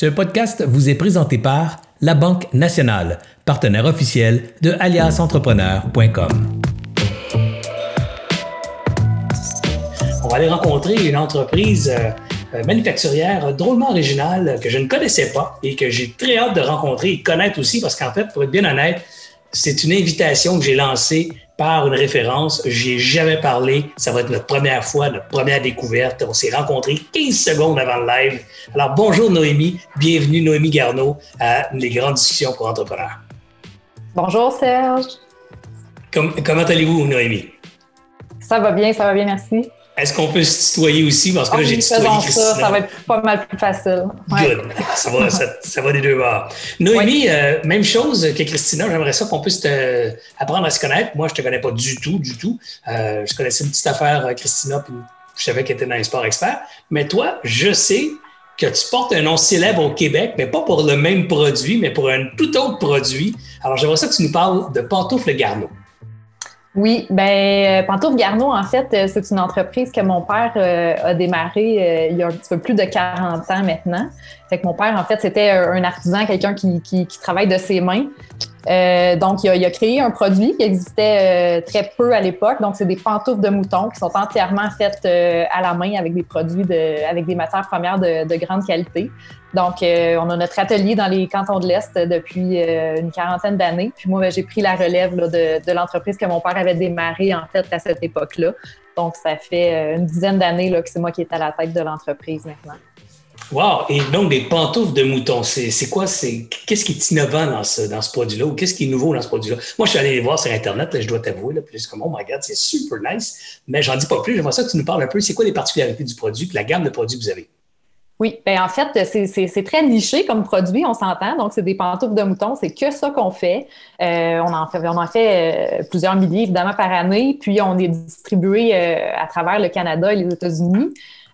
Ce podcast vous est présenté par La Banque Nationale, partenaire officiel de aliasentrepreneur.com. On va aller rencontrer une entreprise euh, euh, manufacturière drôlement originale que je ne connaissais pas et que j'ai très hâte de rencontrer et connaître aussi parce qu'en fait, pour être bien honnête, c'est une invitation que j'ai lancée par une référence. J'y ai jamais parlé. Ça va être notre première fois, notre première découverte. On s'est rencontrés 15 secondes avant le live. Alors, bonjour Noémie. Bienvenue Noémie Garneau à Les Grandes Discussions pour Entrepreneurs. Bonjour Serge. comment allez-vous Noémie? Ça va bien, ça va bien, merci. Est-ce qu'on peut se tutoyer aussi? Parce que là, ah j'ai tutoyé ça, ça va être pas mal plus facile. Good. Ça va, ça, va des deux bords. Noémie, euh, même chose que Christina, j'aimerais ça qu'on puisse apprendre à se connaître. Moi, je te connais pas du tout, du tout. Euh, je connaissais une petite affaire, euh, Christina, puis je savais qu'elle était dans les sports experts. Mais toi, je sais que tu portes un nom célèbre au Québec, mais pas pour le même produit, mais pour un tout autre produit. Alors, j'aimerais ça que tu nous parles de Pantoufle Garneau. Oui, ben Pantoufle Garneau, en fait, euh, c'est une entreprise que mon père euh, a démarré euh, il y a un petit peu plus de 40 ans maintenant. Mon père, en fait, c'était un artisan, quelqu'un qui, travaille de ses mains. donc, il a, créé un produit qui existait très peu à l'époque. Donc, c'est des pantoufles de mouton qui sont entièrement faites à la main avec des produits de, avec des matières premières de, de grande qualité. Donc, euh, on a notre atelier dans les cantons de l'Est depuis euh, une quarantaine d'années. Puis moi, ben, j'ai pris la relève de, l'entreprise que mon père avait démarré en fait à cette époque-là. Donc, ça fait euh, une dizaine d'années que c'est moi qui est à la tête de l'entreprise maintenant. Wow! Et donc, des pantoufles de mouton, c'est quoi? C'est Qu'est-ce qui est innovant dans ce, dans ce produit-là? Ou qu'est-ce qui est nouveau dans ce produit-là? Moi, je suis allé les voir sur Internet, je dois t'avouer, puis je comme, oh my God, c'est super nice, mais j'en dis pas plus. J'aimerais ça que tu nous parles un peu. C'est quoi les particularités du produit, la gamme de produits que vous avez? Oui, bien en fait, c'est très niché comme produit, on s'entend. Donc, c'est des pantoufles de mouton, c'est que ça qu'on fait. Euh, on en fait, on en fait euh, plusieurs milliers, évidemment, par année. Puis, on est distribué euh, à travers le Canada et les États-Unis.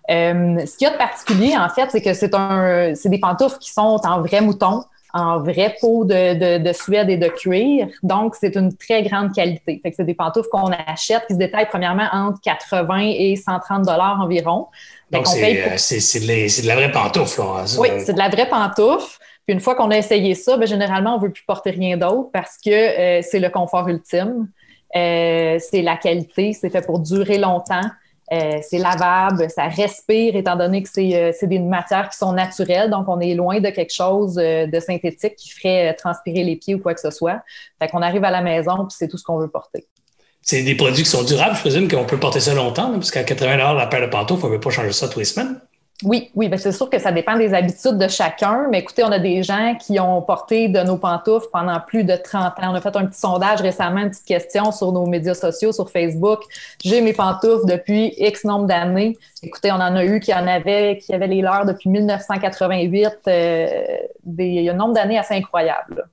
Ce qu'il y a de particulier, en fait, c'est que c'est un, c'est des pantoufles qui sont en vrai mouton, en vraie peau de, de, Suède et de cuir. Donc, c'est une très grande qualité. Fait que c'est des pantoufles qu'on achète qui se détaillent premièrement entre 80 et 130 dollars environ. Donc, euh, c'est de, la vraie pantoufle. Hein, oui, c'est de la vraie pantoufle. Puis une fois qu'on a essayé ça, ben, généralement, on ne veut plus porter rien d'autre parce que euh, c'est le confort ultime. Euh, c'est la qualité, c'est fait pour durer longtemps. C'est lavable, ça respire étant donné que c'est des matières qui sont naturelles, donc on est loin de quelque chose de synthétique qui ferait transpirer les pieds ou quoi que ce soit. Fait qu'on arrive à la maison puis c'est tout ce qu'on veut porter c'est des produits qui sont durables. Je présume qu'on peut porter ça longtemps, parce qu'à 80 la paire de pantoufles, on ne peut pas changer ça tous les semaines. Oui, oui, ben c'est sûr que ça dépend des habitudes de chacun. Mais écoutez, on a des gens qui ont porté de nos pantoufles pendant plus de 30 ans. On a fait un petit sondage récemment, une petite question sur nos médias sociaux, sur Facebook. J'ai mes pantoufles depuis X nombre d'années. Écoutez, on en a eu qui en avaient, qui avaient les leurs depuis 1988. Euh, des, il y a un nombre d'années assez incroyable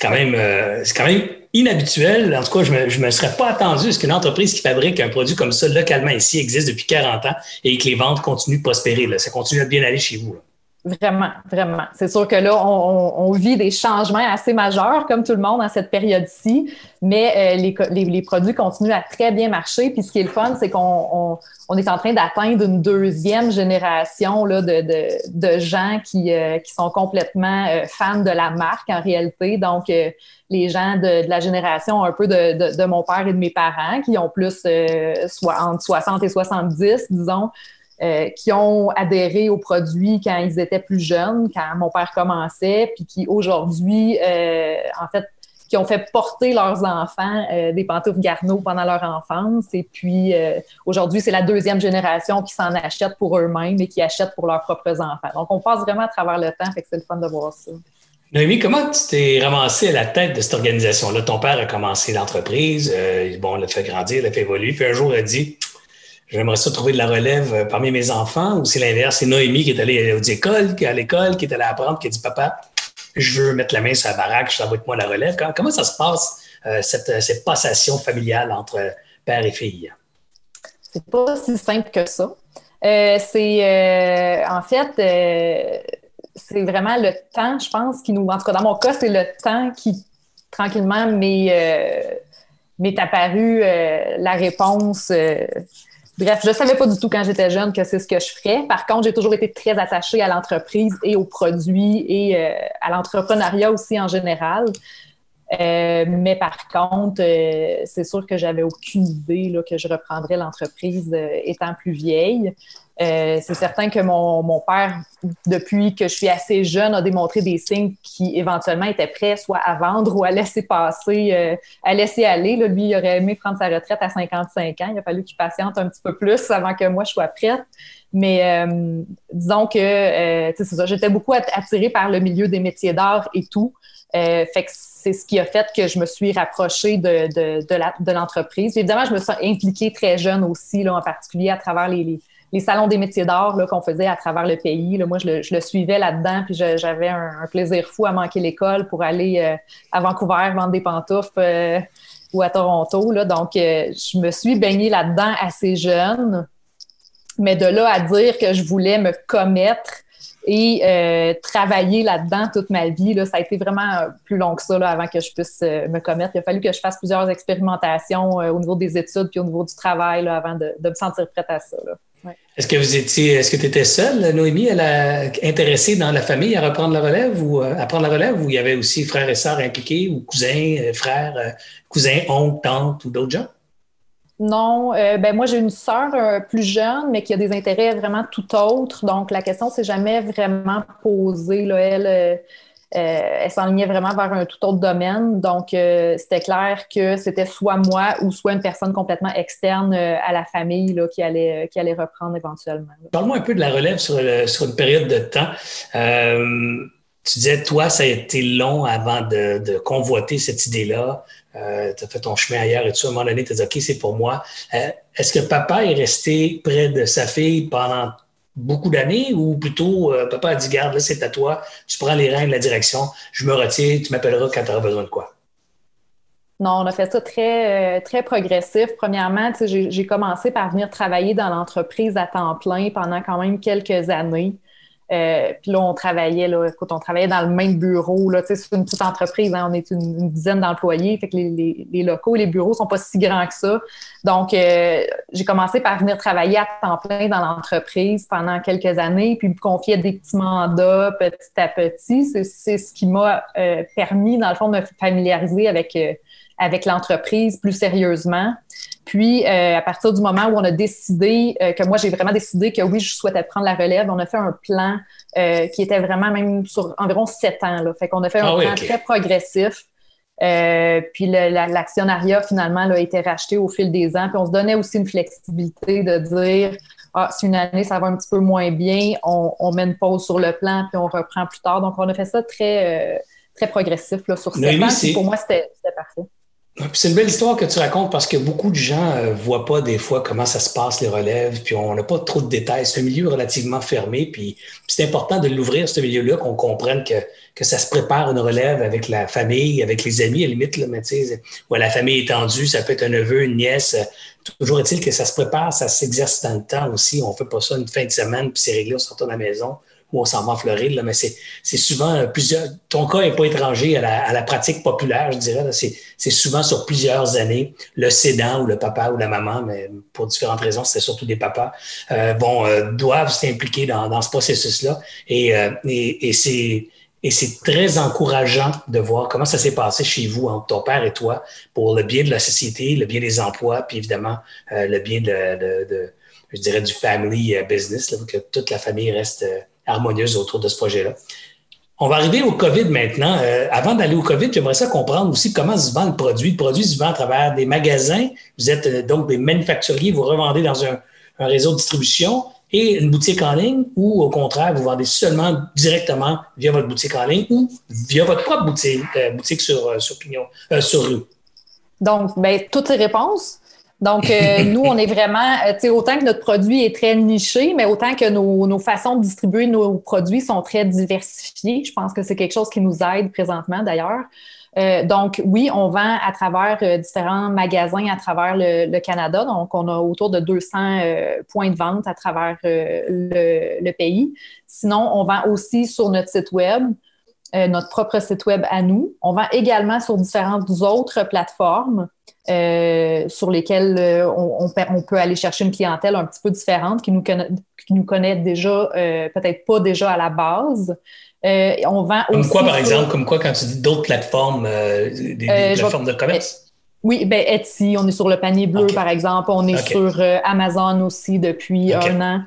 quand même, euh, c'est quand même inhabituel. En tout cas, je ne me, me, serais pas attendu à ce qu'une entreprise qui fabrique un produit comme ça localement ici existe depuis 40 ans et que les ventes continuent de prospérer. Là. Ça continue à bien aller chez vous. Vraiment, vraiment. C'est sûr que là, on, vit des changements assez majeurs, comme tout le monde, dans cette période-ci, mais euh, les, produits continuent à très bien marcher. Puis ce qui est le fun, c'est qu'on on, est en train d'atteindre une deuxième génération là, de, de, gens qui, euh, qui sont complètement euh, fans de la marque en réalité. Donc, les gens de, la génération un peu de, de, mon père et de mes parents, qui ont plus soit entre 60 et 70, disons, euh, qui ont adhéré aux produits quand ils étaient plus jeunes, quand mon père commençait, puis qui aujourd'hui, euh, en fait, qui ont fait porter leurs enfants euh, des pantoufles Garneau pendant leur enfance. Et puis aujourd'hui, c'est la deuxième génération qui s'en achète pour eux-mêmes et qui achète pour leurs propres enfants. Donc, on passe vraiment à travers le temps, fait que c'est le fun de voir ça. Noémie, comment tu t'es ramassé à la tête de cette organisation-là? Ton père a commencé l'entreprise, bon, l'a fait grandir, l'a fait évoluer, puis un jour, il a dit j'aimerais ça trouver de la relève euh, parmi mes enfants, ou c'est l'inverse, c'est Noémie qui est allée aux écoles, qui à l'école, qui est allée apprendre, qui a dit Papa, je veux mettre la main sur la baraque, ça va être moi la relève. Comment, ça se passe, euh, cette, passation familiale entre père et fille? C'est pas si simple que ça. Euh, c'est en fait, c'est vraiment le temps, je pense, qui nous. En tout cas, dans mon cas, c'est le temps qui tranquillement m'est apparu la réponse Bref, je ne savais pas du tout quand j'étais jeune que c'est ce que je ferais. Par contre, j'ai toujours été très attachée à l'entreprise et aux produits et euh, à l'entrepreneuriat aussi en général. Euh, mais par contre, euh, c'est sûr que j'avais aucune idée là, que je reprendrais l'entreprise étant plus vieille. C'est certain que mon, père, depuis que je suis assez jeune, a démontré des signes qui éventuellement étaient prêts soit à vendre ou à laisser passer, à laisser aller. Lui, il aurait aimé prendre sa retraite à 55 ans. Il a fallu qu'il patiente un petit peu plus avant que moi je sois prête. Mais disons que c'est ça, j'étais beaucoup attirée par le milieu des métiers d'art et tout. Euh, fait que c'est ce qui a fait que je me suis rapprochée de, l'entreprise. Évidemment, je me suis impliquée très jeune aussi, en particulier à travers les, les, salons des métiers d'art qu'on faisait à travers le pays. Moi, je le, suivais là-dedans, puis j'avais un, plaisir fou à manquer l'école pour aller euh, à Vancouver vendre des pantoufles euh, ou à Toronto. Donc, je me suis baignée là-dedans assez jeune. Mais de là à dire que je voulais me commettre et euh, travailler là-dedans toute ma vie. Ça a été vraiment euh, plus long que ça avant que je puisse euh, me commettre. Il a fallu que je fasse plusieurs expérimentations au niveau des études puis au niveau du travail avant de, me sentir prête à ça. Est-ce que vous étiez, est-ce que tu étais seule, Noémie, elle a intéressée dans la famille à reprendre la relève ou à prendre la relève ou il y avait aussi frères et sœurs impliqués ou cousins, frères, cousins, oncles, tantes ou d'autres gens? Non, euh, ben moi j'ai une sœur euh, plus jeune, mais qui a des intérêts vraiment tout autres. Donc la question s'est jamais vraiment posée. Là. Elle, euh, elle s'enlignait vraiment vers un tout autre domaine. Donc c'était clair que c'était soit moi ou soit une personne complètement externe à la famille là, qui, allait, qui allait reprendre éventuellement. Parle-moi un peu de la relève sur, sur une période de temps. tu disais, toi, ça a été long avant de, convoiter cette idée-là. Euh, tu as fait ton chemin ailleurs et tout. À un moment donné, tu as dit, OK, c'est pour moi. Euh, est-ce que papa est resté près de sa fille pendant beaucoup d'années ou plutôt euh, papa a dit, garde, là, c'est à toi, tu prends les rênes de la direction, je me retire, tu m'appelleras quand tu auras besoin de quoi? Non, on a fait ça très, très progressif. Premièrement, j'ai commencé par venir travailler dans l'entreprise à temps plein pendant quand même quelques années. Euh, puis là, on travaillait, là, écoute, on travaillait dans le même bureau. Là, c'est une petite entreprise, hein, on est une, dizaine d'employés. Fait que les, les, locaux, les bureaux sont pas si grands que ça. Donc, euh, j'ai commencé par venir travailler à temps plein dans l'entreprise pendant quelques années, puis me confier des petits mandats petit à petit. C'est ce qui m'a euh, permis, dans le fond, de me familiariser avec avec l'entreprise plus sérieusement. Puis, euh, à partir du moment où on a décidé, euh, que moi, j'ai vraiment décidé que oui, je souhaitais prendre la relève, on a fait un plan euh, qui était vraiment même sur environ sept ans. Là. Fait qu'on a fait un ah plan très progressif. puis l'actionnariat, finalement, là, a été racheté au fil des ans. Puis on se donnait aussi une flexibilité de dire ah, si une année, ça va un petit peu moins bien, on, met une pause sur le plan, puis on reprend plus tard. Donc, on a fait ça très, très progressif là, sur sept ans. pour moi, c'était parfait. C'est une belle histoire que tu racontes parce que beaucoup de gens ne euh, voient pas des fois comment ça se passe, les relèves, puis on n'a pas trop de détails. C'est un milieu relativement fermé, puis c'est important de l'ouvrir, ce milieu-là, qu'on comprenne que, que ça se prépare une relève avec la famille, avec les amis, à la limite, là, mais ou la famille étendue, ça peut être un neveu, une nièce. Toujours est-il que ça se prépare, ça s'exerce dans le temps aussi. On ne fait pas ça une fin de semaine, puis c'est réglé, on se retourne à la maison ou on s'en va en Floride, là, mais c'est souvent euh, plusieurs. Ton cas n'est pas étranger à la, pratique populaire, je dirais. C'est souvent sur plusieurs années. Le cédant ou le papa ou la maman, mais pour différentes raisons, c'est surtout des papas, euh, bon, euh, doivent s'impliquer dans, ce processus-là. Et, et, et c'est. Et c'est très encourageant de voir comment ça s'est passé chez vous entre ton père et toi pour le bien de la société, le bien des emplois, puis évidemment le bien de, de, je dirais, du family business, là, que toute la famille reste harmonieuse autour de ce projet-là. On va arriver au COVID maintenant. Euh, avant d'aller au COVID, j'aimerais ça comprendre aussi comment se vend le produit. Le produit se vend à travers des magasins. Vous êtes euh, donc des manufacturiers, vous revendez dans un, réseau de distribution et une boutique en ligne ou au contraire, vous vendez seulement directement via votre boutique en ligne ou via votre propre boutique, euh, sur, sur, Pignon, sur rue? Donc, ben, toutes ces réponses. Donc, euh, nous, on est vraiment, euh, tu sais, autant que notre produit est très niché, mais autant que nos, façons de distribuer nos produits sont très diversifiées. Je pense que c'est quelque chose qui nous aide présentement, d'ailleurs. Euh, donc, oui, on vend à travers différents magasins à travers le, Canada. Donc, on a autour de 200 points de vente à travers le, pays. Sinon, on vend aussi sur notre site Web. notre propre site web à nous. On vend également sur différentes autres plateformes sur lesquelles on, peut aller chercher une clientèle un petit peu différente qui nous connaît, qui nous connaît déjà, peut-être pas déjà à la base. on vend Comme quoi, par exemple? Comme quoi, quand tu dis d'autres plateformes, des, plateformes de commerce? Oui, ben Etsy, on est sur le panier bleu, par exemple. On est sur euh, Amazon aussi depuis un an.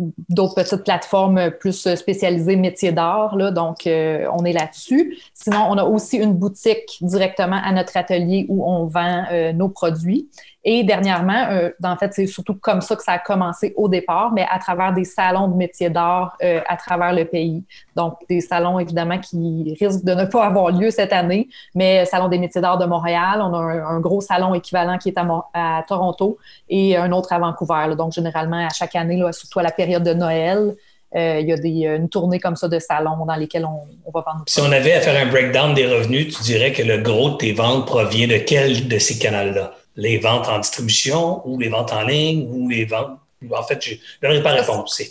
Euh, d'autres petites plateformes plus spécialisées métiers d'art. Donc, euh, on est là-dessus. Sinon, on a aussi une boutique directement à notre atelier où on vend nos produits. Et dernièrement, euh, en fait, c'est surtout comme ça que ça a commencé au départ, mais à travers des salons de métiers d'art euh, à travers le pays. Donc, des salons, évidemment, qui risquent de ne pas avoir lieu cette année, mais Salon des métiers d'art de Montréal, on a un, gros salon équivalent qui est à, Toronto et un autre à Vancouver. Donc, généralement, à chaque année, là, surtout à la période de Noël, euh, il y a des, une tournée comme ça de salons dans lesquels on, on va vendre. Si on avait à faire un breakdown des revenus, tu dirais que le gros de tes ventes provient de quel de ces canaux-là? Les ventes en distribution ou les ventes en ligne ou les ventes. En fait, je n'aurais pas réponse.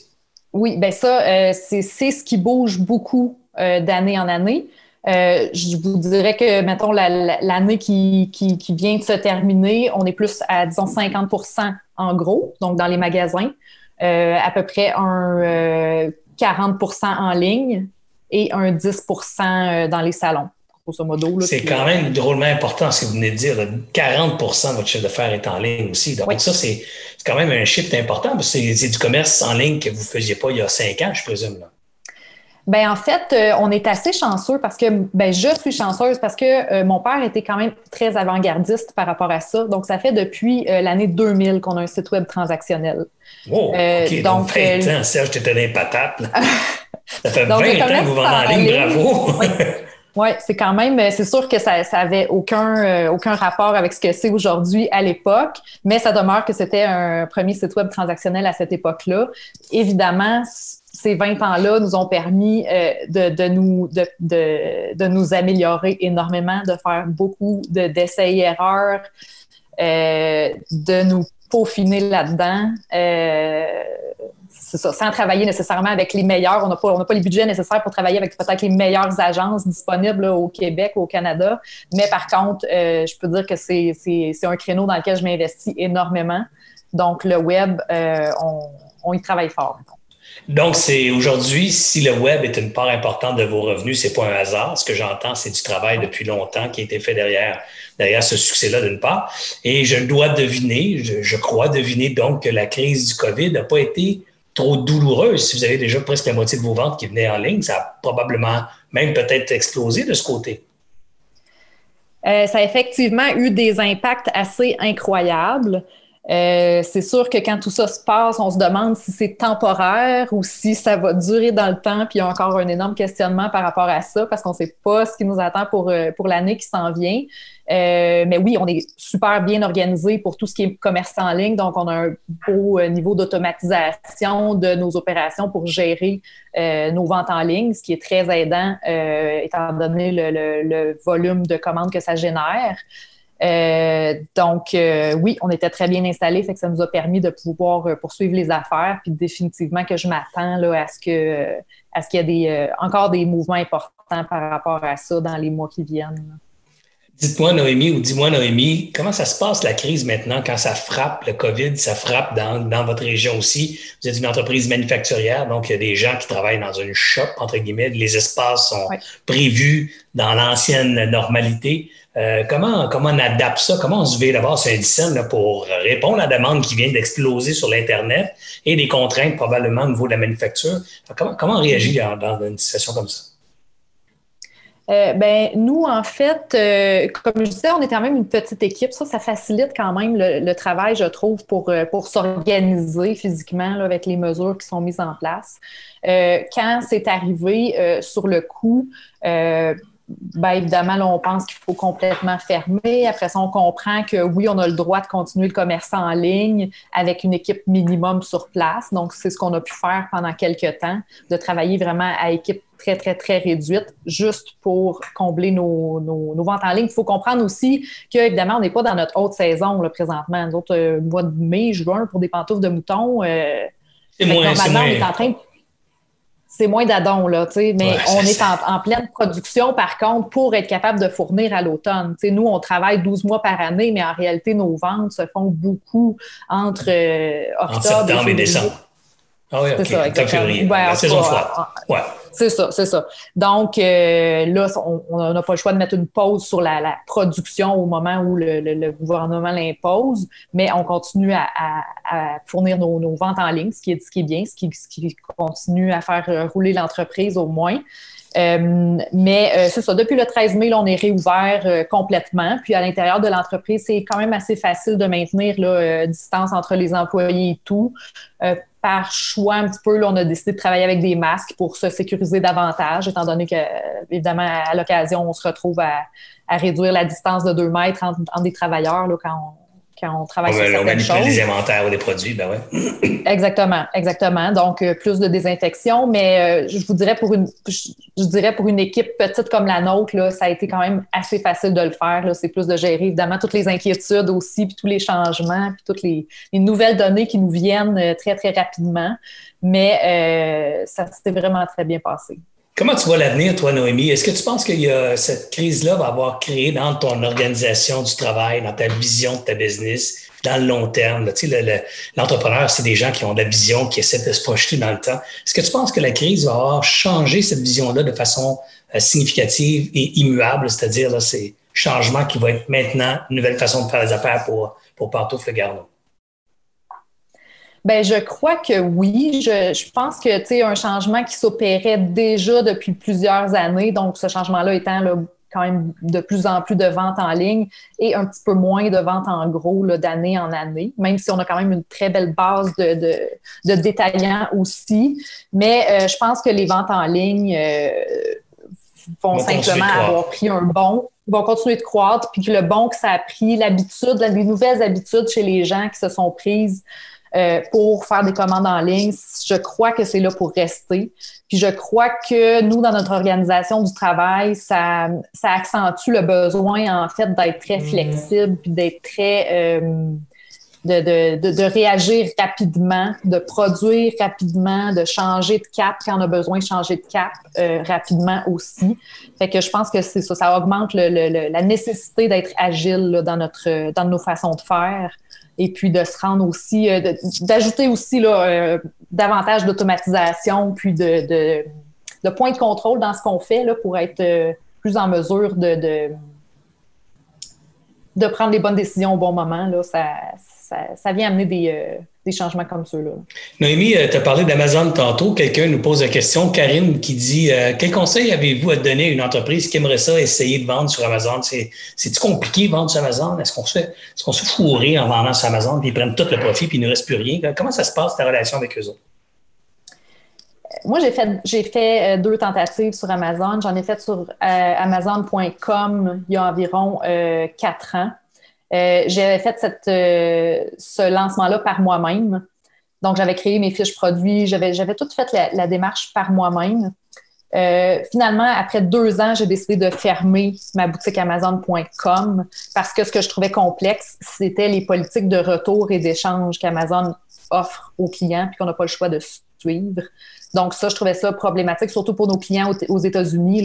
Oui, bien ça, euh, c'est ce qui bouge beaucoup euh, d'année en année. Euh, je vous dirais que, mettons, l'année qui, qui, qui, vient de se terminer, on est plus à, disons, 50% en gros, donc dans les magasins, à peu près un 40% en ligne et un 10% dans les salons. C'est quand même drôlement important ce que vous venez de dire. 40% de votre chiffre d'affaires est en ligne aussi. Donc, ça, c'est quand même un chiffre important parce que c'est du commerce en ligne que vous ne faisiez pas il y a cinq ans, je présume. Ben en fait, euh, on est assez chanceux parce que ben je suis chanceuse parce que euh, mon père était quand même très avant-gardiste par rapport à ça. Donc ça fait depuis euh, l'année 2000 qu'on a un site web transactionnel. Oh, OK. donc, 20 ans, Serge, t'étais les patates. ça fait 20 ans que vous vendez en ligne, bravo. Oui, c'est quand même, euh, c'est sûr que ça n'avait aucun, euh, aucun rapport avec ce que c'est aujourd'hui à l'époque, mais ça demeure que c'était un premier site web transactionnel à cette époque-là. Évidemment, ces 20 ans-là nous ont permis euh, de, de, nous, de, de, de, nous améliorer énormément, de faire beaucoup d'essais-erreurs, de nous peaufiner là-dedans ça, sans travailler nécessairement avec les meilleurs. On n'a pas, pas les budgets nécessaires pour travailler avec peut-être les meilleures agences disponibles au Québec au Canada. Mais par contre, euh, je peux dire que c'est un créneau dans lequel je m'investis énormément. Donc, le web, euh, on, y travaille fort. C'est aujourd'hui, si le web est une part importante de vos revenus, c'est pas un hasard. Ce que j'entends, c'est du travail depuis longtemps qui a été fait derrière, derrière ce succès-là, d'une part. Et je dois deviner, je, je, crois deviner donc que la crise du COVID n'a pas été trop douloureuse. Si vous avez déjà presque la moitié de vos ventes qui venaient en ligne, ça a probablement même peut-être explosé de ce côté. Euh, ça a effectivement eu des impacts assez incroyables. Euh, c'est sûr que quand tout ça se passe, on se demande si c'est temporaire ou si ça va durer dans le temps. Puis il y a encore un énorme questionnement par rapport à ça parce qu'on ne sait pas ce qui nous attend pour, euh, pour l'année qui s'en vient. Euh, mais oui, on est super bien organisé pour tout ce qui est commerce en ligne. Donc, on a un beau niveau d'automatisation de nos opérations pour gérer nos ventes en ligne, ce qui est très aidant étant donné le, le, volume de commandes que ça génère. Euh, donc, euh, oui, on était très bien installés, fait que ça nous a permis de pouvoir euh, poursuivre les affaires. Puis définitivement que je m'attends à ce que à ce qu'il y ait des, encore des mouvements importants par rapport à ça dans les mois qui viennent. Dites-moi, Noémie, ou dis-moi, Noémie, comment ça se passe la crise maintenant quand ça frappe le COVID, ça frappe dans, dans, votre région aussi? Vous êtes une entreprise manufacturière, donc il y a des gens qui travaillent dans une shop, entre guillemets, les espaces sont prévus dans l'ancienne normalité. Euh, comment, comment on adapte ça? Comment on se fait d'abord sur un pour répondre à la demande qui vient d'exploser sur l'Internet et des contraintes probablement au niveau de la manufacture? Comment, comment on réagit dans, une situation comme ça? Euh, ben, nous, en fait, euh, comme je disais, on est quand même une petite équipe. Ça, ça facilite quand même le, travail, je trouve, pour, pour s'organiser physiquement avec les mesures qui sont mises en place. quand c'est arrivé sur le coup, ben évidemment, là, on pense qu'il faut complètement fermer. Après ça, on comprend que oui, on a le droit de continuer le commerce en ligne avec une équipe minimum sur place. Donc, c'est ce qu'on a pu faire pendant quelques temps, de travailler vraiment à équipe très, très, très réduite, juste pour combler nos, nos, ventes en ligne. Il faut comprendre aussi qu'évidemment, on n'est pas dans notre haute saison là, présentement. Nous autres, euh, mois de mai, juin, pour des pantoufles de mouton, euh, c'est moins, normalement, on est en train c'est moins d'adon, là, tu sais, mais on est en, pleine production, par contre, pour être capable de fournir à l'automne. Tu sais, nous, on travaille 12 mois par année, mais en réalité, nos ventes se font beaucoup entre euh, octobre et décembre. Ah oui, OK. Ça, exactement. la saison froide. Ouais. C'est ça, c'est ça. Donc, euh, là, on n'a pas le choix de mettre une pause sur la, production au moment où le, gouvernement l'impose, mais on continue à, fournir nos, ventes en ligne, ce qui est, ce qui est bien, ce qui, ce qui continue à faire rouler l'entreprise au moins. Euh, mais euh, c'est ça, depuis le 13 mai, on est réouvert euh, complètement. Puis à l'intérieur de l'entreprise, c'est quand même assez facile de maintenir la distance entre les employés et tout. par choix, un petit peu, là, on a décidé de travailler avec des masques pour se sécuriser davantage, étant donné que, évidemment, à l'occasion, on se retrouve à, réduire la distance de deux mètres entre, entre des travailleurs là, quand quand on travaille sur certaines choses. des inventaires ou des produits, ben ouais. exactement, exactement. Donc, euh, plus de désinfection, mais euh, je vous dirais pour une je, dirais pour une équipe petite comme la nôtre, là, ça a été quand même assez facile de le faire. C'est plus de gérer, évidemment, toutes les inquiétudes aussi, puis tous les changements, puis toutes les, nouvelles données qui nous viennent euh, très, très rapidement. Mais ça s'est vraiment très bien passé. Comment tu vois l'avenir, toi, Noémie? Est-ce que tu penses que cette crise-là va avoir créé dans ton organisation du travail, dans ta vision de ta business, dans le long terme? Tu sais, l'entrepreneur, c'est des gens qui ont de la vision, qui essaient de se projeter dans le temps. Est-ce que tu penses que la crise va avoir changé cette vision-là de façon euh, significative et immuable, c'est-à-dire ces changements qui vont être maintenant une nouvelle façon de faire les affaires pour, pour Pantoufle Garneau? Ben, je crois que oui. Je, je pense que tu un changement qui s'opérait déjà depuis plusieurs années, donc ce changement-là étant là, quand même de plus en plus de ventes en ligne et un petit peu moins de ventes en gros d'année en année, même si on a quand même une très belle base de, de, de détaillants aussi. Mais euh, je pense que les ventes en ligne euh, vont, simplement avoir pris un bon, vont continuer de croître, puis que le bon que ça a pris, l'habitude, les nouvelles habitudes chez les gens qui se sont prises euh, pour faire des commandes en ligne. Je crois que c'est là pour rester. Puis je crois que nous, dans notre organisation du travail, ça, ça accentue le besoin, en fait, d'être très mm. flexible, puis d'être très... Euh, de, de, de, réagir rapidement, de produire rapidement, de changer de cap quand on a besoin de changer de cap euh, rapidement aussi. Fait que je pense que c'est ça, ça augmente le, le, la nécessité d'être agile dans, notre, dans nos façons de faire et puis de se rendre aussi, euh, d'ajouter aussi là, euh, davantage d'automatisation, puis de, points de contrôle dans ce qu'on fait là, pour être euh, plus en mesure de, prendre les bonnes décisions au bon moment. Là. Ça, ça, ça vient amener des des changements comme ceux-là. Noémie, euh, tu as parlé d'Amazon tantôt. Quelqu'un nous pose la question, Karine, qui dit euh, Quel conseil avez-vous à donner à une entreprise qui aimerait ça essayer de vendre sur Amazon? C'est-tu compliqué de vendre sur Amazon? Est-ce qu'on se fait, est qu'on se fourrer en vendant sur Amazon, puis ils prennent tout le profit, puis il ne reste plus rien? Comment ça se passe, ta relation avec eux autres? Moi, j'ai fait, j'ai fait euh, deux tentatives sur Amazon. J'en ai fait sur Amazon.com il y a environ quatre ans. Euh, j'avais fait euh, ce lancement-là par moi-même. Donc, j'avais créé mes fiches produits, j'avais, j'avais tout fait la, démarche par moi-même. Euh, finalement, après deux ans, j'ai décidé de fermer ma boutique Amazon.com parce que ce que je trouvais complexe, c'était les politiques de retour et d'échange qu'Amazon offre aux clients puis qu'on n'a pas le choix de suivre. Donc, ça, je trouvais ça problématique, surtout pour nos clients aux, États-Unis.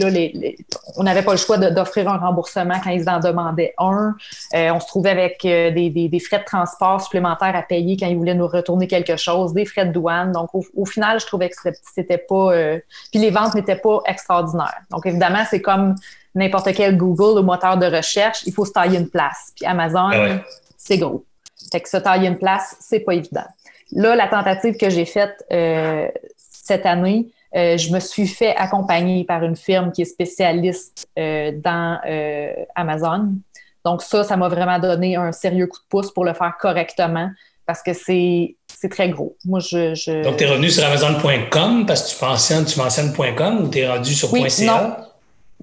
on n'avait pas le choix d'offrir un remboursement quand ils en demandaient un. Euh, on se trouvait avec euh, des, frais de transport supplémentaires à payer quand ils voulaient nous retourner quelque chose, des frais de douane. Donc, au, final, je trouvais que c'était pas. Euh, puis les ventes n'étaient pas extraordinaires. Donc, évidemment, c'est comme n'importe quel Google ou moteur de recherche, il faut se tailler une place. Puis Amazon, ah c'est gros. Fait que se tailler une place, c'est pas évident. Là, la tentative que j'ai faite, cette année, euh, je me suis fait accompagner par une firme qui est spécialiste euh, dans euh, Amazon. Donc ça, ça m'a vraiment donné un sérieux coup de pouce pour le faire correctement parce que c'est très gros. Moi, je, Donc, tu es revenu sur Amazon.com parce que tu mentionnes, tu mentionnes .com ou tu es rendu sur oui, Non.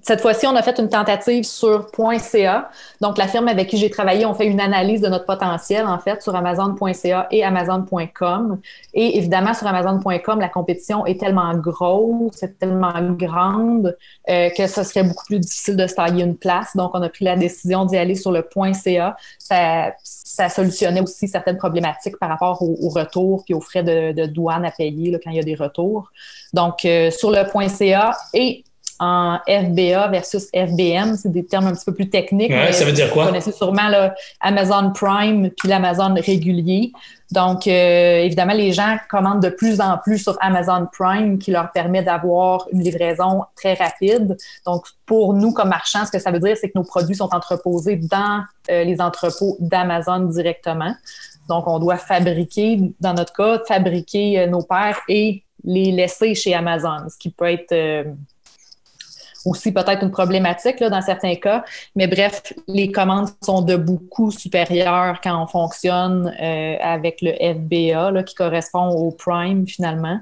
Cette fois-ci, on a fait une tentative sur .ca. Donc, la firme avec qui j'ai travaillé, on fait une analyse de notre potentiel, en fait, sur Amazon.ca et Amazon.com. Et évidemment, sur Amazon.com, la compétition est tellement grosse, c'est tellement grande euh, que ce serait beaucoup plus difficile de se tailler une place. Donc, on a pris la décision d'y aller sur le .ca. Ça, ça solutionnait aussi certaines problématiques par rapport au, retour puis aux frais de, douane à payer là, quand il y a des retours. Donc, euh, sur le .ca et en FBA versus FBM. C'est des termes un petit peu plus techniques. ça veut dire quoi? Vous connaissez sûrement l'Amazon Prime puis l'Amazon régulier. Donc, euh, évidemment, les gens commandent de plus en plus sur Amazon Prime qui leur permet d'avoir une livraison très rapide. Donc, pour nous, comme marchands, ce que ça veut dire, c'est que nos produits sont entreposés dans euh, les entrepôts d'Amazon directement. Donc, on doit fabriquer, dans notre cas, fabriquer euh, nos paires et les laisser chez Amazon, ce qui peut être aussi peut-être une problématique là, dans certains cas. Mais bref, les commandes sont de beaucoup supérieures quand on fonctionne euh, avec le FBA, là, qui correspond au Prime finalement.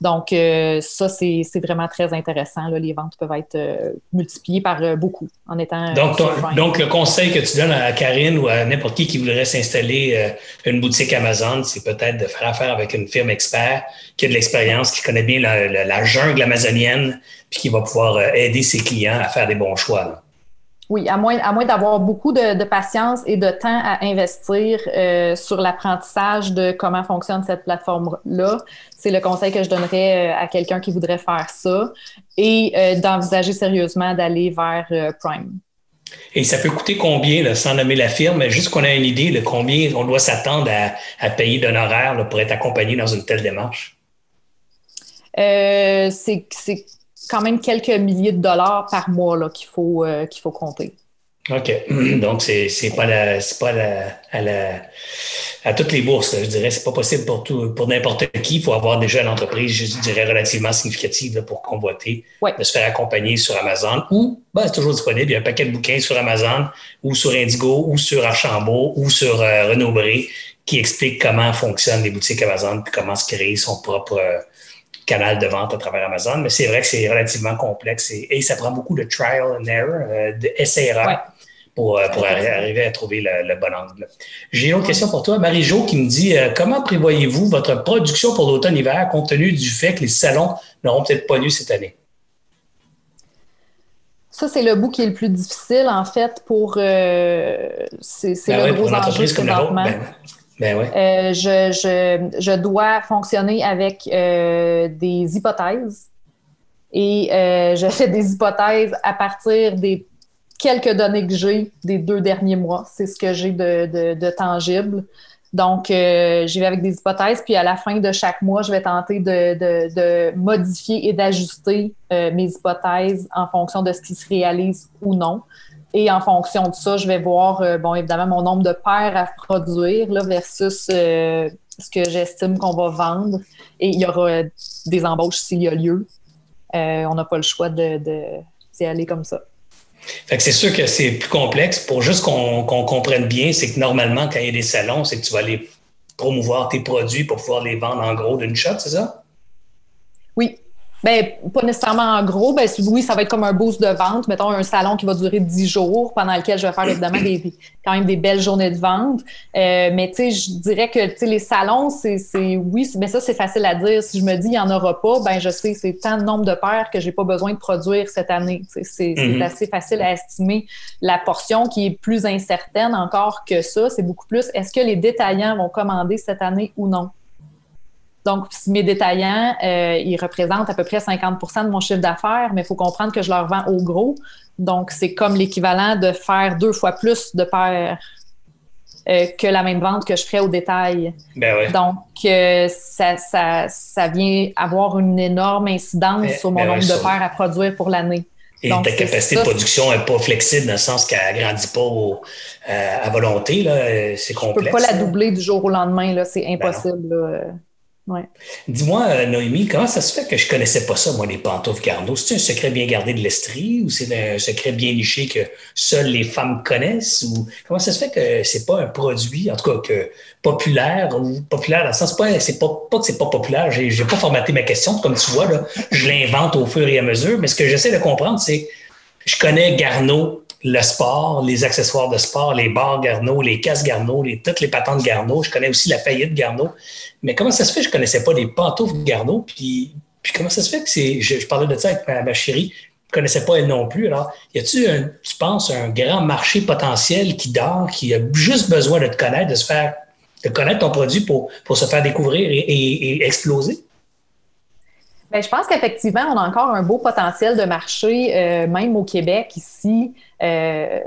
Donc, euh, ça, c'est vraiment très intéressant. Là. Les ventes peuvent être euh, multipliées par beaucoup en étant. Donc, donc, le conseil que tu donnes à Karine ou à n'importe qui qui voudrait s'installer une boutique Amazon, c'est peut-être de faire affaire avec une firme expert qui a de l'expérience, qui connaît bien la, la jungle amazonienne, puis qui va pouvoir euh, aider ses clients à faire des bons choix. Oui, à moins, à moins d'avoir beaucoup de, patience et de temps à investir euh, sur l'apprentissage de comment fonctionne cette plateforme-là, c'est le conseil que je donnerais euh, à quelqu'un qui voudrait faire ça et d'envisager sérieusement d'aller vers Prime. Et ça peut coûter combien, sans nommer la firme, juste qu'on ait une idée de combien on doit s'attendre à, payer d'honoraires pour être accompagné dans une telle démarche? c'est quand même quelques milliers de dollars par mois qu'il faut, euh, qu'il faut compter. OK. Donc, c'est n'est pas, la, pas à, la, à toutes les bourses, je dirais. C'est pas possible pour tout, pour n'importe qui. Il faut avoir déjà une entreprise, je dirais, relativement significative pour convoiter, de se faire accompagner sur Amazon ou, ben, c'est toujours disponible. Il y a un paquet de bouquins sur Amazon ou sur Indigo ou sur Archambault ou sur euh, Renaud Bré qui expliquent comment fonctionnent les boutiques Amazon puis comment se créer son propre, euh, canal de vente à travers Amazon, mais c'est vrai que c'est relativement complexe et, ça prend beaucoup de trial and error, euh, de pour, euh, pour arriver à trouver le, bon angle. J'ai une autre question pour toi, Marie-Jo, qui me dit euh, comment prévoyez-vous votre production pour l'automne-hiver compte tenu du fait que les salons n'auront peut-être pas lieu cette année? Ça, c'est le bout qui est le plus difficile, en fait, pour. c'est ben le gros enjeu présentement. Ben ben euh, je, dois fonctionner avec euh, des hypothèses et euh, je fais des hypothèses à partir des quelques données que j'ai des deux derniers mois. C'est ce que j'ai de, tangible. Donc, j'y vais avec des hypothèses, puis à la fin de chaque mois, je vais tenter de, modifier et d'ajuster mes hypothèses en fonction de ce qui se réalise ou non. Et en fonction de ça, je vais voir, euh, bon, évidemment, mon nombre de paires à produire là, versus euh, ce que j'estime qu'on va vendre. Et il y aura euh, des embauches s'il y a lieu. on n'a pas le choix de, d'y aller comme ça. Fait que c'est sûr que c'est plus complexe. Pour juste qu'on, comprenne bien, c'est que normalement, quand il y a des salons, c'est que tu vas aller promouvoir tes produits pour pouvoir les vendre en gros d'une shot, c'est ça? Oui, ben, pas nécessairement en gros. Ben, oui, ça va être comme un boost de vente. Mettons un salon qui va durer 10 jours, pendant lequel je vais faire évidemment des, quand même des belles journées de vente. Euh, mais tu sais, je dirais que les salons, c'est oui, mais ça, c'est facile à dire. Si je me dis il n'y en aura pas, ben je sais, c'est tant de nombre de paires que j'ai pas besoin de produire cette année. C'est mm-hmm. assez facile à estimer. La portion qui est plus incertaine encore que ça, c'est beaucoup plus est-ce que les détaillants vont commander cette année ou non? Donc, mes détaillants, euh, ils représentent à peu près 50% de mon chiffre d'affaires, mais il faut comprendre que je leur vends au gros. Donc, c'est comme l'équivalent de faire deux fois plus de paires euh, que la même vente que je ferais au détail. Ben Donc, euh, ça, ça, ça, vient avoir une énorme incidence sur mon ben nombre de paires à produire pour l'année. Et ta capacité de production n'est pas flexible dans le sens qu'elle grandit pas à volonté. C'est complexe. Je ne peux pas la doubler du jour au lendemain. C'est ben Dis-moi, euh, Noémie, comment ça se fait que je connaissais pas ça, moi, les pantoufles Garneau? C'est un secret bien gardé de l'Estrie ou c'est un secret bien niché que seules les femmes connaissent? Ou comment ça se fait que c'est pas un produit, en tout cas, que populaire ou populaire dans le sens, pas, c'est pas, pas que c'est pas populaire, j'ai, n'ai pas formaté ma question, comme tu vois, je l'invente au fur et à mesure, mais ce que j'essaie de comprendre, c'est Je connais Garneau, le sport, les accessoires de sport, les bars Garneau, les casques Garneau, les, toutes les patentes Garneau. Je connais aussi la faillite Garneau. Mais comment ça se fait? Que je connaissais pas les pantoufles Garneau? Puis, puis comment ça se fait que c'est. Je, parlais de ça avec ma, chérie, je ne connaissais pas elle non plus. Alors, y a-tu, tu penses, un grand marché potentiel qui dort, qui a juste besoin de te connaître, de se faire, de connaître ton produit pour, pour se faire découvrir et exploser? Bien, je pense qu'effectivement, on a encore un beau potentiel de marché, euh, même au Québec, ici, euh,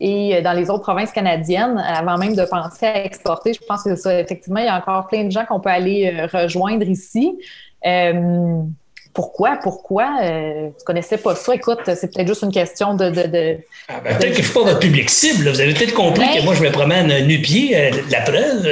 et dans les autres provinces canadiennes, avant même de penser à exporter. Je pense que ça, effectivement, il y a encore plein de gens qu'on peut aller euh, rejoindre ici. Pourquoi? Pourquoi? Euh, tu connaissais pas ça? Écoute, c'est peut-être juste une question de. de, ah, ben, peut-être que je ne suis pas votre public cible. Vous avez peut-être compris que moi, je me promène nu-pied. Euh, la preuve.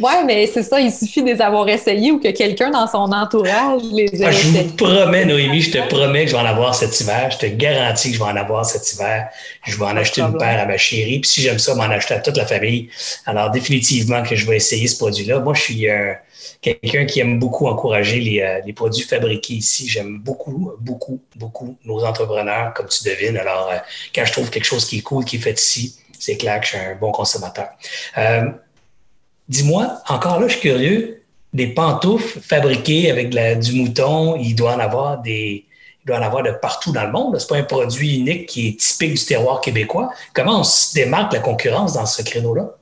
Oui, mais c'est ça. Il suffit de les avoir essayés ou que quelqu'un dans son entourage les ait ah, Je vous promets, Noémie, je te promets que je vais en avoir cet hiver. Je te garantis que je vais en avoir cet hiver. Je vais en acheter une paire à ma chérie. Puis si j'aime ça, m'en acheter à toute la famille. Alors, définitivement que je vais essayer ce produit-là. Moi, je suis. Euh, quelqu'un qui aime beaucoup encourager euh, les, produits fabriqués ici. J'aime beaucoup, beaucoup, beaucoup nos entrepreneurs, comme tu devines. Alors, euh, quand je trouve quelque chose qui est cool, qui est fait ici, c'est clair que je suis un bon consommateur. Euh, dis-moi, encore là, je suis curieux, des pantoufles fabriquées avec du mouton, il doit en avoir des, il doit en avoir de partout dans le monde. Ce n'est pas un produit unique qui est typique du terroir québécois. Comment on se démarque la concurrence dans ce créneau-là?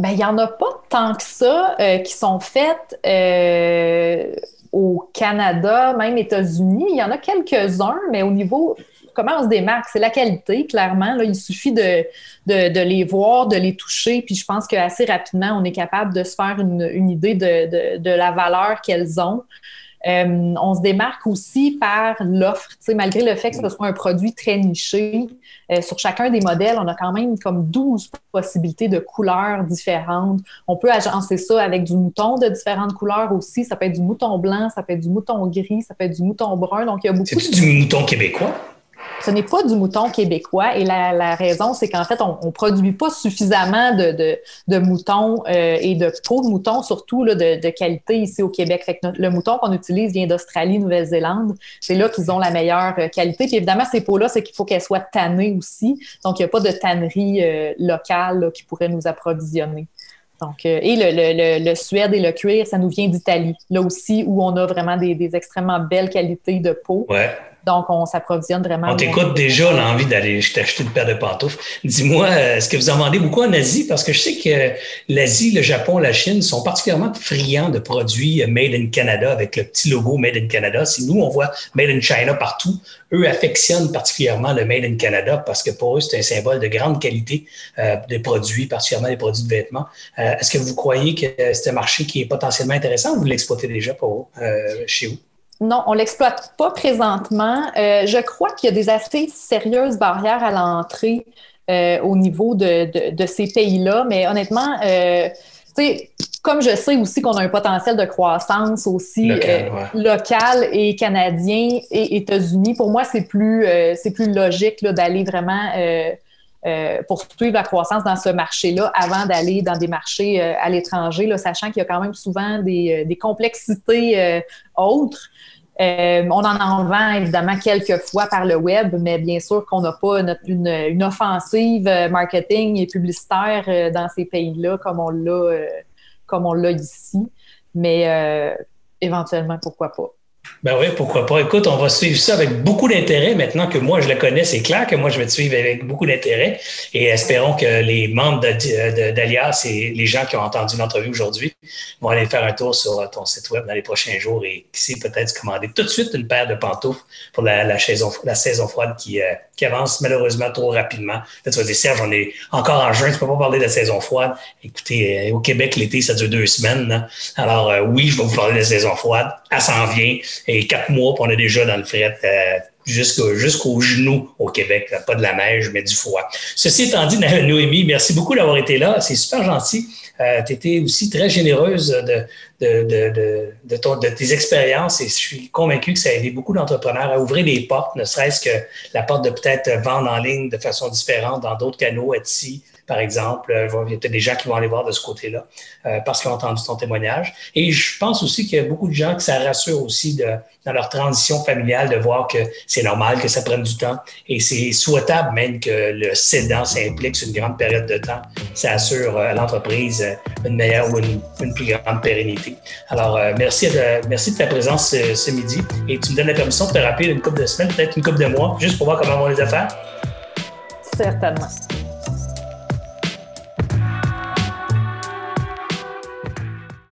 Ben, il n'y en a pas tant que ça euh, qui sont faites euh, au Canada, même États-Unis. Il y en a quelques-uns, mais au niveau comment on se démarque, c'est la qualité, clairement. Là, il suffit de, de, les voir, de les toucher, puis je pense qu'assez rapidement, on est capable de se faire une, une idée de, de, la valeur qu'elles ont. Euh, on se démarque aussi par l'offre, malgré le fait que ce soit un produit très niché. Euh, sur chacun des modèles, on a quand même comme 12 possibilités de couleurs différentes. On peut agencer ça avec du mouton de différentes couleurs aussi. Ça peut être du mouton blanc, ça peut être du mouton gris, ça peut être du mouton brun. Donc, il y a beaucoup. C'est du mouton québécois? Ce n'est pas du mouton québécois et la, raison, c'est qu'en fait, on ne produit pas suffisamment de, moutons euh, et de peau de mouton, surtout de, qualité ici au Québec. Fait le mouton qu'on utilise vient d'Australie, Nouvelle-Zélande. C'est là qu'ils ont la meilleure euh, qualité. Puis évidemment, ces peaux-là, c'est qu'il faut qu'elles soient tannées aussi. Donc, il n'y a pas de tannerie euh, locale qui pourrait nous approvisionner. Et le, Suède et le cuir, ça nous vient d'Italie, là aussi où on a vraiment des, extrêmement belles qualités de peau. Donc, on s'approvisionne vraiment. On t'écoute déjà l'envie d'aller t'acheter une paire de pantoufles. Dis-moi, est-ce que vous en vendez beaucoup en Asie? Parce que je sais que l'Asie, le Japon, la Chine sont particulièrement friands de produits Made in Canada avec le petit logo Made in Canada. Si nous, on voit Made in China partout, eux affectionnent particulièrement le Made in Canada parce que pour eux, c'est un symbole de grande qualité euh, de produits, particulièrement des produits de vêtements. Euh, est-ce que vous croyez que c'est un marché qui est potentiellement intéressant ou vous l'exploitez déjà pour, euh, chez vous? Non, on ne l'exploite pas présentement. Euh, je crois qu'il y a des assez sérieuses barrières à l'entrée euh, au niveau de, de, ces pays-là, mais honnêtement, euh, comme je sais aussi qu'on a un potentiel de croissance aussi local, et canadien et États-Unis, pour moi, c'est plus, c'est plus logique d'aller vraiment poursuivre la croissance dans ce marché-là avant d'aller dans des marchés à l'étranger, sachant qu'il y a quand même souvent des, des complexités autres. Euh, on en en vend évidemment quelques fois par le web, mais bien sûr qu'on n'a pas une, offensive euh, marketing et publicitaire euh, dans ces pays-là comme on l'a comme on l'a ici. Mais éventuellement, pourquoi pas. Ben oui, pourquoi pas. Écoute, on va suivre ça avec beaucoup d'intérêt. Maintenant que moi, je le connais, c'est clair que moi, je vais te suivre avec beaucoup d'intérêt. Et espérons que les membres d'Alias et les gens qui ont entendu l'entrevue aujourd'hui vont aller faire un tour sur ton site web dans les prochains jours et qui peut-être commander tout de suite une paire de pantoufles pour la, saison, la saison froide qui, euh, qui avance malheureusement trop rapidement. Là, tu vas dire, Serge, on est encore en juin, tu peux pas parler de la saison froide. Écoutez, euh, au Québec, l'été, ça dure deux semaines. Alors, euh, oui, je vais vous parler de la saison froide. Elle s'en vient et quatre mois, on est déjà dans le fret euh, jusqu'au jusqu'au genou au Québec. Pas de la neige, mais du froid. Ceci étant dit, Noémie, merci beaucoup d'avoir été là. C'est super gentil. Euh, tu étais aussi très généreuse de, de, de, de, ton, de tes expériences et je suis convaincu que ça a aidé beaucoup d'entrepreneurs à ouvrir des portes, ne serait-ce que la porte de peut-être vendre en ligne de façon différente dans d'autres canaux, Etsy, par exemple. Il y a des gens qui vont aller voir de ce côté-là parce qu'ils ont entendu ton témoignage. Et je pense aussi qu'il y a beaucoup de gens que ça rassure aussi dans leur transition familiale de voir que c'est normal que ça prenne du temps et c'est souhaitable même que le cédant s'implique sur une grande période de temps. Ça assure à l'entreprise une meilleure ou une, plus grande pérennité. Alors, merci, de, merci de ta présence ce, midi et tu me donnes la permission de te rappeler une couple de semaines, peut-être une couple de mois, juste pour voir comment vont les affaires? Certainement.